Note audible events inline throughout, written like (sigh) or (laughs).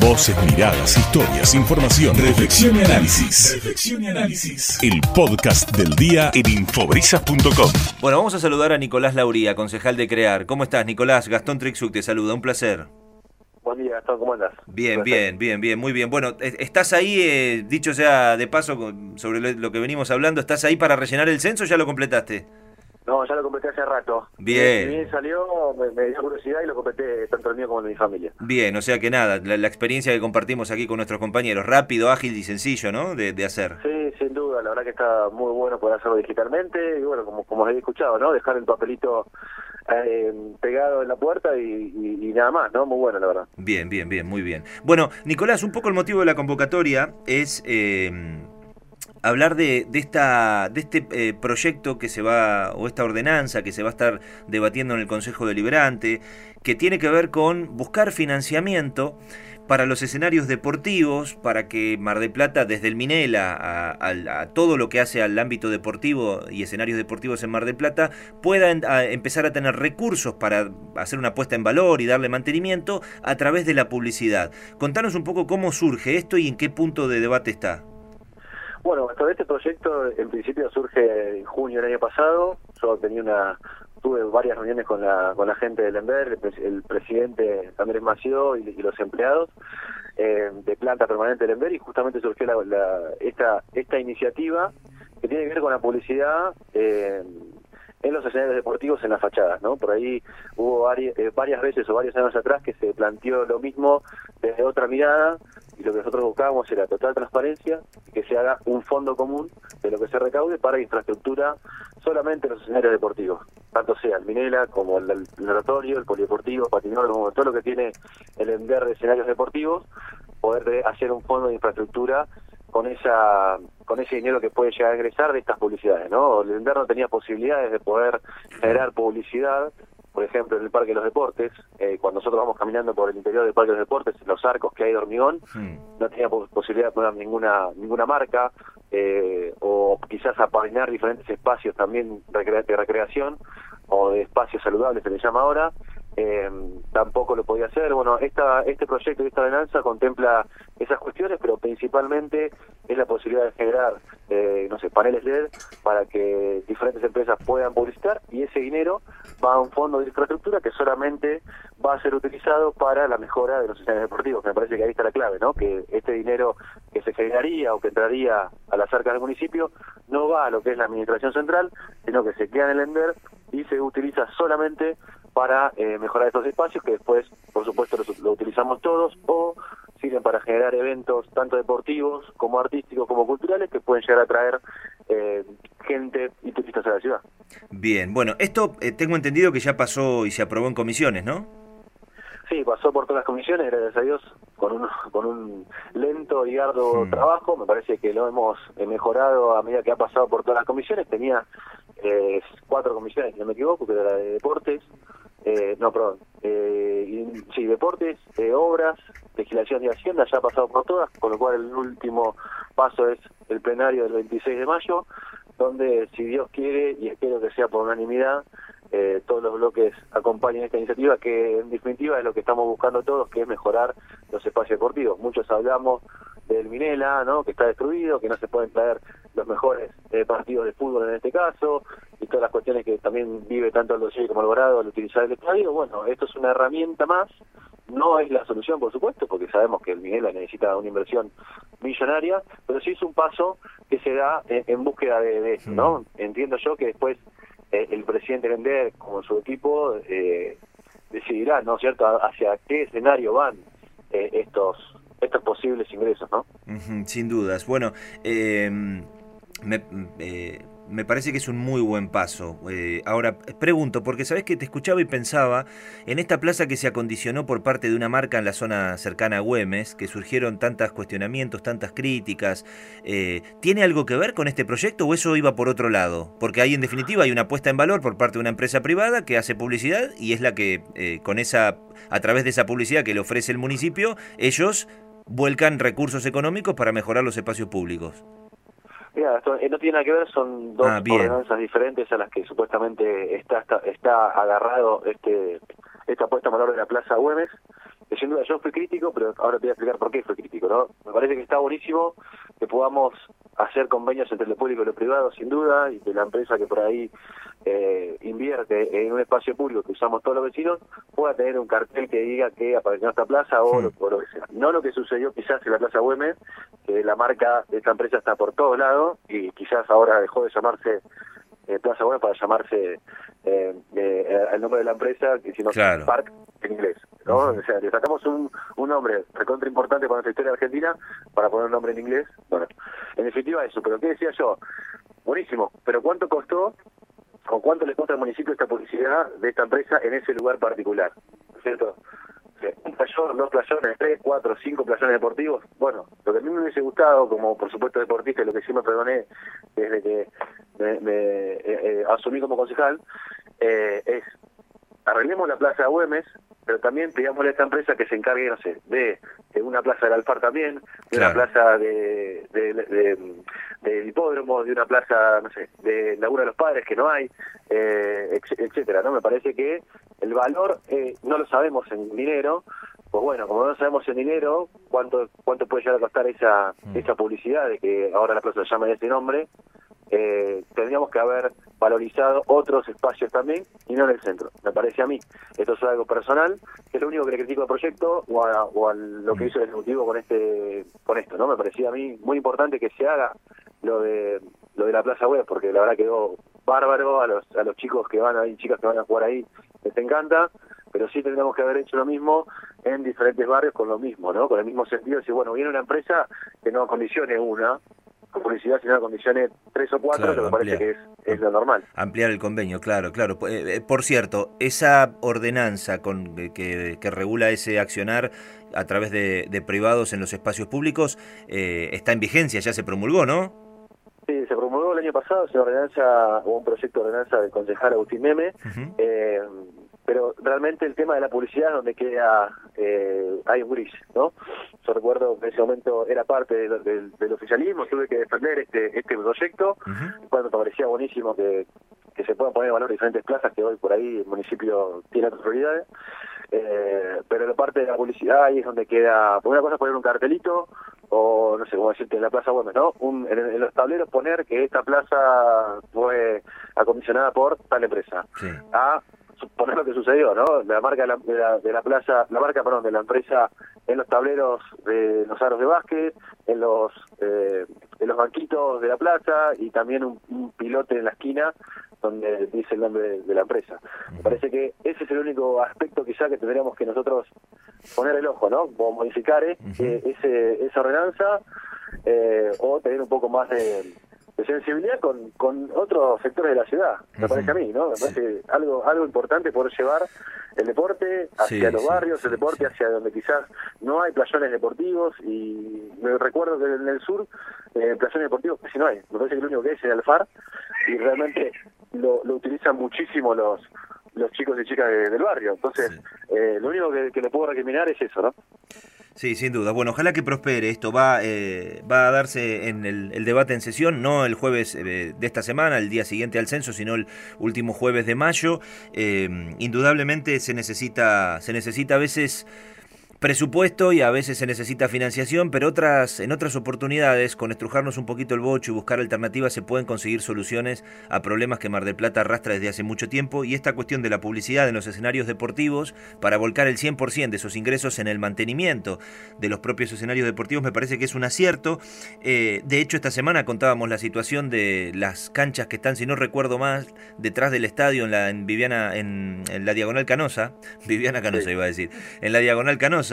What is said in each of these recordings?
Voces, miradas, historias, información, reflexión y análisis. Reflexión y análisis. El podcast del día en infobrisas.com. Bueno, vamos a saludar a Nicolás Lauría, concejal de Crear. ¿Cómo estás, Nicolás? Gastón Trixuk te saluda, un placer. Buen día, Gastón, ¿cómo andas? Bien, bien, bien, bien, muy bien. Bueno, ¿estás ahí, eh, dicho sea de paso sobre lo que venimos hablando, estás ahí para rellenar el censo o ya lo completaste? No, ya lo completé hace rato. Bien. Bien salió, me, dio curiosidad y lo completé tanto el mío como el de mi familia. Bien, o sea que nada, la, experiencia que compartimos aquí con nuestros compañeros, rápido, ágil y sencillo, ¿no? De, hacer. Sí, sin duda, la verdad que está muy bueno poder hacerlo digitalmente y bueno, como, como he escuchado, ¿no? Dejar el papelito eh, pegado en la puerta y, nada más, ¿no? Muy bueno, la verdad. Bien, bien, bien, muy bien. Bueno, Nicolás, un poco el motivo de la convocatoria es... Eh, hablar de, este eh, proyecto que se va, o esta ordenanza que se va a estar debatiendo en el Consejo Deliberante, que tiene que ver con buscar financiamiento para los escenarios deportivos, para que Mar de Plata, desde el Minela a, todo lo que hace al ámbito deportivo y escenarios deportivos en Mar del Plata, pueda empezar a tener recursos para hacer una puesta en valor y darle mantenimiento a través de la publicidad. Contanos un poco cómo surge esto y en qué punto de debate está. Bueno, todo este proyecto en principio surge en junio del año pasado. Yo tenía una tuve varias reuniones con la con la gente del ENVER, el, presidente Andrés Mació y, los empleados eh, de planta permanente del ENVER y justamente surgió la, esta esta iniciativa que tiene que ver con la publicidad eh, en los escenarios deportivos en las fachadas, ¿no? Por ahí hubo varias, eh, varias veces o varios años atrás que se planteó lo mismo desde otra mirada y lo que nosotros buscábamos era total transparencia y que se haga un fondo común de lo que se recaude para infraestructura solamente en los escenarios deportivos, tanto sea el Minela como el, el el polideportivo, patinódromo, todo lo que tiene el ENDER de escenarios deportivos, poder hacer un fondo de infraestructura con esa con ese dinero que puede llegar a ingresar de estas publicidades, ¿no? El no tenía posibilidades de poder generar publicidad, por ejemplo, en el Parque de los Deportes, eh, cuando nosotros vamos caminando por el interior del Parque de los Deportes, los arcos que hay de hormigón, no tenía posibilidad de poner ninguna ninguna marca, eh, o quizás apadrinar diferentes espacios también de recreación, o de espacios saludables se le llama ahora, eh, tampoco lo podía hacer. Bueno, esta, este proyecto y esta ordenanza contempla esas cuestiones, pero principalmente es la posibilidad de generar, eh, no sé, paneles LED para que diferentes empresas puedan publicitar y ese dinero va a un fondo de infraestructura que solamente va a ser utilizado para la mejora de los sistemas deportivos. Me parece que ahí está la clave, ¿no? Que este dinero que se generaría o que entraría a las arcas del municipio no va a lo que es la administración central, sino que se queda en el ENDER y se utiliza solamente para eh, mejorar estos espacios que después, por supuesto, lo, utilizamos todos o sirven para generar eventos tanto deportivos como artísticos como culturales que pueden llegar a traer eh, gente y turistas a la ciudad. Bien, bueno, esto eh, tengo entendido que ya pasó y se aprobó en comisiones, ¿no? Sí, pasó por todas las comisiones, gracias a Dios, con un, con un lento y arduo hmm. trabajo. Me parece que lo hemos mejorado a medida que ha pasado por todas las comisiones. Tenía eh, cuatro comisiones, si no me equivoco, que era la de deportes, eh, no, perdón, eh, sí, deportes, eh, obras, legislación y hacienda, ya ha pasado por todas, con lo cual el último paso es el plenario del 26 de mayo, donde si Dios quiere, y espero que sea por unanimidad, eh, todos los bloques acompañen esta iniciativa, que en definitiva es lo que estamos buscando todos, que es mejorar los espacios deportivos. Muchos hablamos del Minela, ¿no? que está destruido, que no se pueden traer los mejores eh, partidos de fútbol en este caso, y todas las cuestiones que también vive tanto el dossier como Alvarado al utilizar el estadio. Bueno, esto es una herramienta más, no es la solución, por supuesto, porque sabemos que el Minela necesita una inversión millonaria, pero sí es un paso que se da en, búsqueda de, eso, ¿no? Entiendo yo que después eh, el presidente Vender, como su equipo, eh, decidirá, ¿no es cierto?, hacia qué escenario van eh, estos estos posibles ingresos, ¿no? sin dudas. Bueno, eh, me, me parece que es un muy buen paso. Eh, ahora, pregunto, porque sabes que te escuchaba y pensaba en esta plaza que se acondicionó por parte de una marca en la zona cercana a Güemes, que surgieron tantos cuestionamientos, tantas críticas. Eh, ¿Tiene algo que ver con este proyecto o eso iba por otro lado? Porque ahí en definitiva hay una puesta en valor por parte de una empresa privada que hace publicidad y es la que eh, con esa, a través de esa publicidad que le ofrece el municipio, ellos vuelcan recursos económicos para mejorar los espacios públicos. Mira, esto, eh, no tiene nada que ver, son dos ah, ordenanzas diferentes a las que supuestamente está, está, agarrado este esta puesta en valor de la Plaza Güemes. sin duda yo fui crítico, pero ahora te voy a explicar por qué fui crítico, ¿no? Me parece que está buenísimo que podamos hacer convenios entre lo público y lo privado, sin duda, y que la empresa que por ahí eh, invierte en un espacio público que usamos todos los vecinos pueda tener un cartel que diga que apareció esta plaza o, lo, que sea. No lo que sucedió quizás en la Plaza Güemes, que la marca de esta empresa está por todos lados y quizás ahora dejó de llamarse eh, Plaza Güemes para llamarse eh, eh, el nombre de la empresa, sino claro. Park en inglés. ¿No? O sea, le sacamos un, un nombre recontra importante para nuestra historia argentina para poner un nombre en inglés. Bueno, en definitiva eso. Pero ¿qué decía yo? Buenísimo. Pero ¿cuánto costó o cuánto le cuesta al municipio esta publicidad de esta empresa en ese lugar particular? ¿Cierto? Un playón, dos playones, tres, cuatro, cinco playones deportivos. Bueno, lo que a mí me hubiese gustado, como por supuesto deportista, y lo que sí me perdoné desde que me, me eh, eh, asumí como concejal, eh, es arreglemos la plaza de Güemes, pero también pidámosle a esta empresa que se encargue, no sé, de, de una plaza del Alfar también, de una plaza de, de, de, de hipódromo, de una plaza, no sé, de laburo de los padres que no hay, eh, etcétera, ¿no? Me parece que el valor eh, no lo sabemos en dinero, pues bueno, como no sabemos en dinero cuánto cuánto puede llegar a costar esa esa publicidad de que ahora la plaza se llama de ese nombre, eh, tendríamos que haber valorizado otros espacios también y no en el centro, me parece a mí. Esto es algo personal, que es lo único que le critico al proyecto o a, o a lo que hizo el Ejecutivo con este con esto, ¿no? Me parecía a mí muy importante que se haga lo de lo de la Plaza Web, porque la verdad quedó bárbaro a los a los chicos que van ahí, chicas que van a jugar ahí, les encanta, pero sí tendríamos que haber hecho lo mismo en diferentes barrios con lo mismo, ¿no? Con el mismo sentido, si bueno, viene una empresa que no condicione una, con publicidad, sino condiciones tres o cuatro, Claro, que me parece que es, es lo normal. Ampliar el convenio, claro, claro. Eh, eh, Por cierto, esa ordenanza con, eh, que, que regula ese accionar a través de, de privados en los espacios públicos eh, está en vigencia, ya se promulgó, ¿no? Sí, se promulgó el año pasado, es una ordenanza, o un proyecto de ordenanza del concejal Agustín Meme, eh, pero realmente el tema de la publicidad es donde queda, eh, hay un gris, ¿no? Yo recuerdo que en ese momento era parte del, del- del oficialismo, tuve que defender este, este proyecto, Ujú. cuando me parecía buenísimo que, que se puedan poner en valor diferentes plazas que hoy por ahí el municipio tiene otras prioridades. Eh, pero la parte de la publicidad ahí es donde queda, por una cosa es poner un cartelito, o no sé cómo decirte, en la Plaza Güemes, ¿no? Un, en, en los tableros poner que esta plaza fue acondicionada por tal empresa. Sí. A suponer lo que sucedió, ¿no? La marca de la, de la, de la plaza, la marca, perdón, de la empresa en los tableros de los aros de básquet, en los eh, en los banquitos de la plaza y también un, un pilote en la esquina donde dice el nombre de, de la empresa. Me parece que ese es el único aspecto quizá que tendríamos que nosotros poner el ojo, ¿no? O modificar eh, eh, ese, esa ordenanza eh, o tener un poco más de, de sensibilidad con, con otros sectores de la ciudad, me parece a mí, ¿no? Me parece algo algo importante poder llevar el deporte hacia Sí, los sí, barrios, el deporte hacia donde quizás no hay playones deportivos. Y me recuerdo que en el sur eh, playones deportivos casi no hay, me parece que lo único que hay es el FAR y realmente lo, lo utilizan muchísimo los los chicos y chicas de- del barrio, entonces eh, lo único que, que le puedo recriminar es eso, ¿no? Sí, sin duda. Bueno, ojalá que prospere. Esto va, eh, va a darse en el, debate en sesión, no el jueves eh, de esta semana, el día siguiente al censo, sino el último jueves de mayo. Eh, indudablemente se necesita, se necesita a veces presupuesto y a veces se necesita financiación, pero otras, en otras oportunidades, con estrujarnos un poquito el bocho y buscar alternativas, se pueden conseguir soluciones a problemas que Mar del Plata arrastra desde hace mucho tiempo. Y esta cuestión de la publicidad en los escenarios deportivos, para volcar el 100% de esos ingresos en el mantenimiento de los propios escenarios deportivos, me parece que es un acierto. Eh, de hecho, esta semana contábamos la situación de las canchas que están, si no recuerdo más, detrás del estadio en la, en Viviana, en, en la Diagonal Canosa. (laughs) Viviana Canosa iba a decir. En la Diagonal Canosa.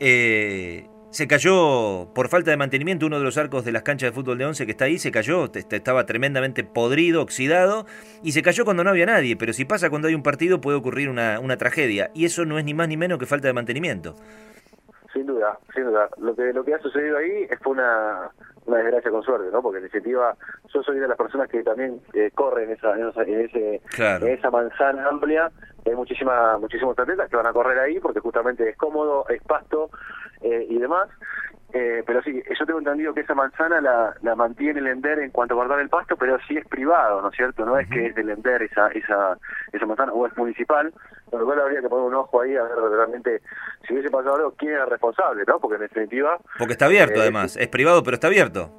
Eh, se cayó por falta de mantenimiento uno de los arcos de las canchas de fútbol de once que está ahí, se cayó, estaba tremendamente podrido, oxidado, y se cayó cuando no había nadie, pero si pasa cuando hay un partido puede ocurrir una, una tragedia, y eso no es ni más ni menos que falta de mantenimiento. Sin duda, sin duda. Lo que lo que ha sucedido ahí es fue una, una desgracia con suerte, ¿no? Porque en definitiva yo soy de las personas que también eh, corren esa, en, esa, en ese, Claro. en esa manzana amplia. Hay muchísima, muchísimos atletas que van a correr ahí porque justamente es cómodo, es pasto eh, y demás. Eh, pero sí, yo tengo entendido que esa manzana la, la mantiene el ENDER en cuanto a guardar el pasto, pero sí es privado, ¿no es cierto? No es que es del ENDER esa, esa, esa manzana, o es municipal, con lo cual habría que poner un ojo ahí a ver realmente si hubiese pasado algo, quién era responsable, ¿no? Porque en definitiva... Porque está abierto, eh, además, es privado, pero está abierto.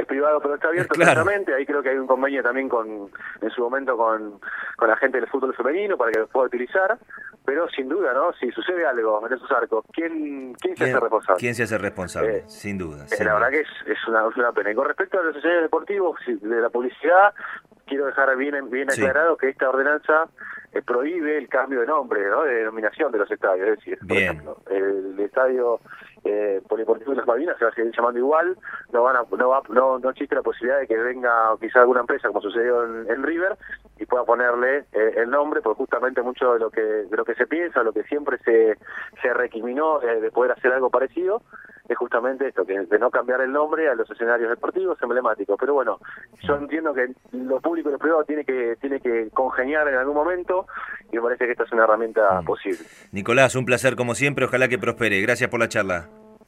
Es privado, pero está abierto (laughs) Claro. claramente. Ahí creo que hay un convenio también con, en su momento con, con la gente del fútbol femenino para que lo pueda utilizar. Pero sin duda, ¿no? Si sucede algo en esos arcos, ¿quién, quién se hace responsable? ¿Quién se hace responsable? Eh, sin duda. Eh, sin la duda. verdad que es, es, una, es una pena. Y con respecto a los escenarios deportivos, de la publicidad, quiero dejar bien, bien Sí. aclarado que esta ordenanza eh, prohíbe el cambio de nombre, ¿no? de denominación de los estadios. Es decir, por Bien. ejemplo, el estadio eh, Polideportivo de las Malvinas se va a seguir llamando igual, no van a, no, va, no, existe la posibilidad de que venga quizá alguna empresa, como sucedió en, en River, y pueda ponerle eh, el nombre, porque justamente mucho de lo que de lo que se piensa, lo que siempre se, se recriminó eh, de poder hacer algo parecido, es justamente esto, que de no cambiar el nombre a los escenarios deportivos emblemáticos. Pero bueno, yo entiendo que lo público y lo privado tiene que tiene que congeniar en algún momento y me parece que esta es una herramienta posible. Nicolás, un placer como siempre, ojalá que prospere. Gracias por la charla.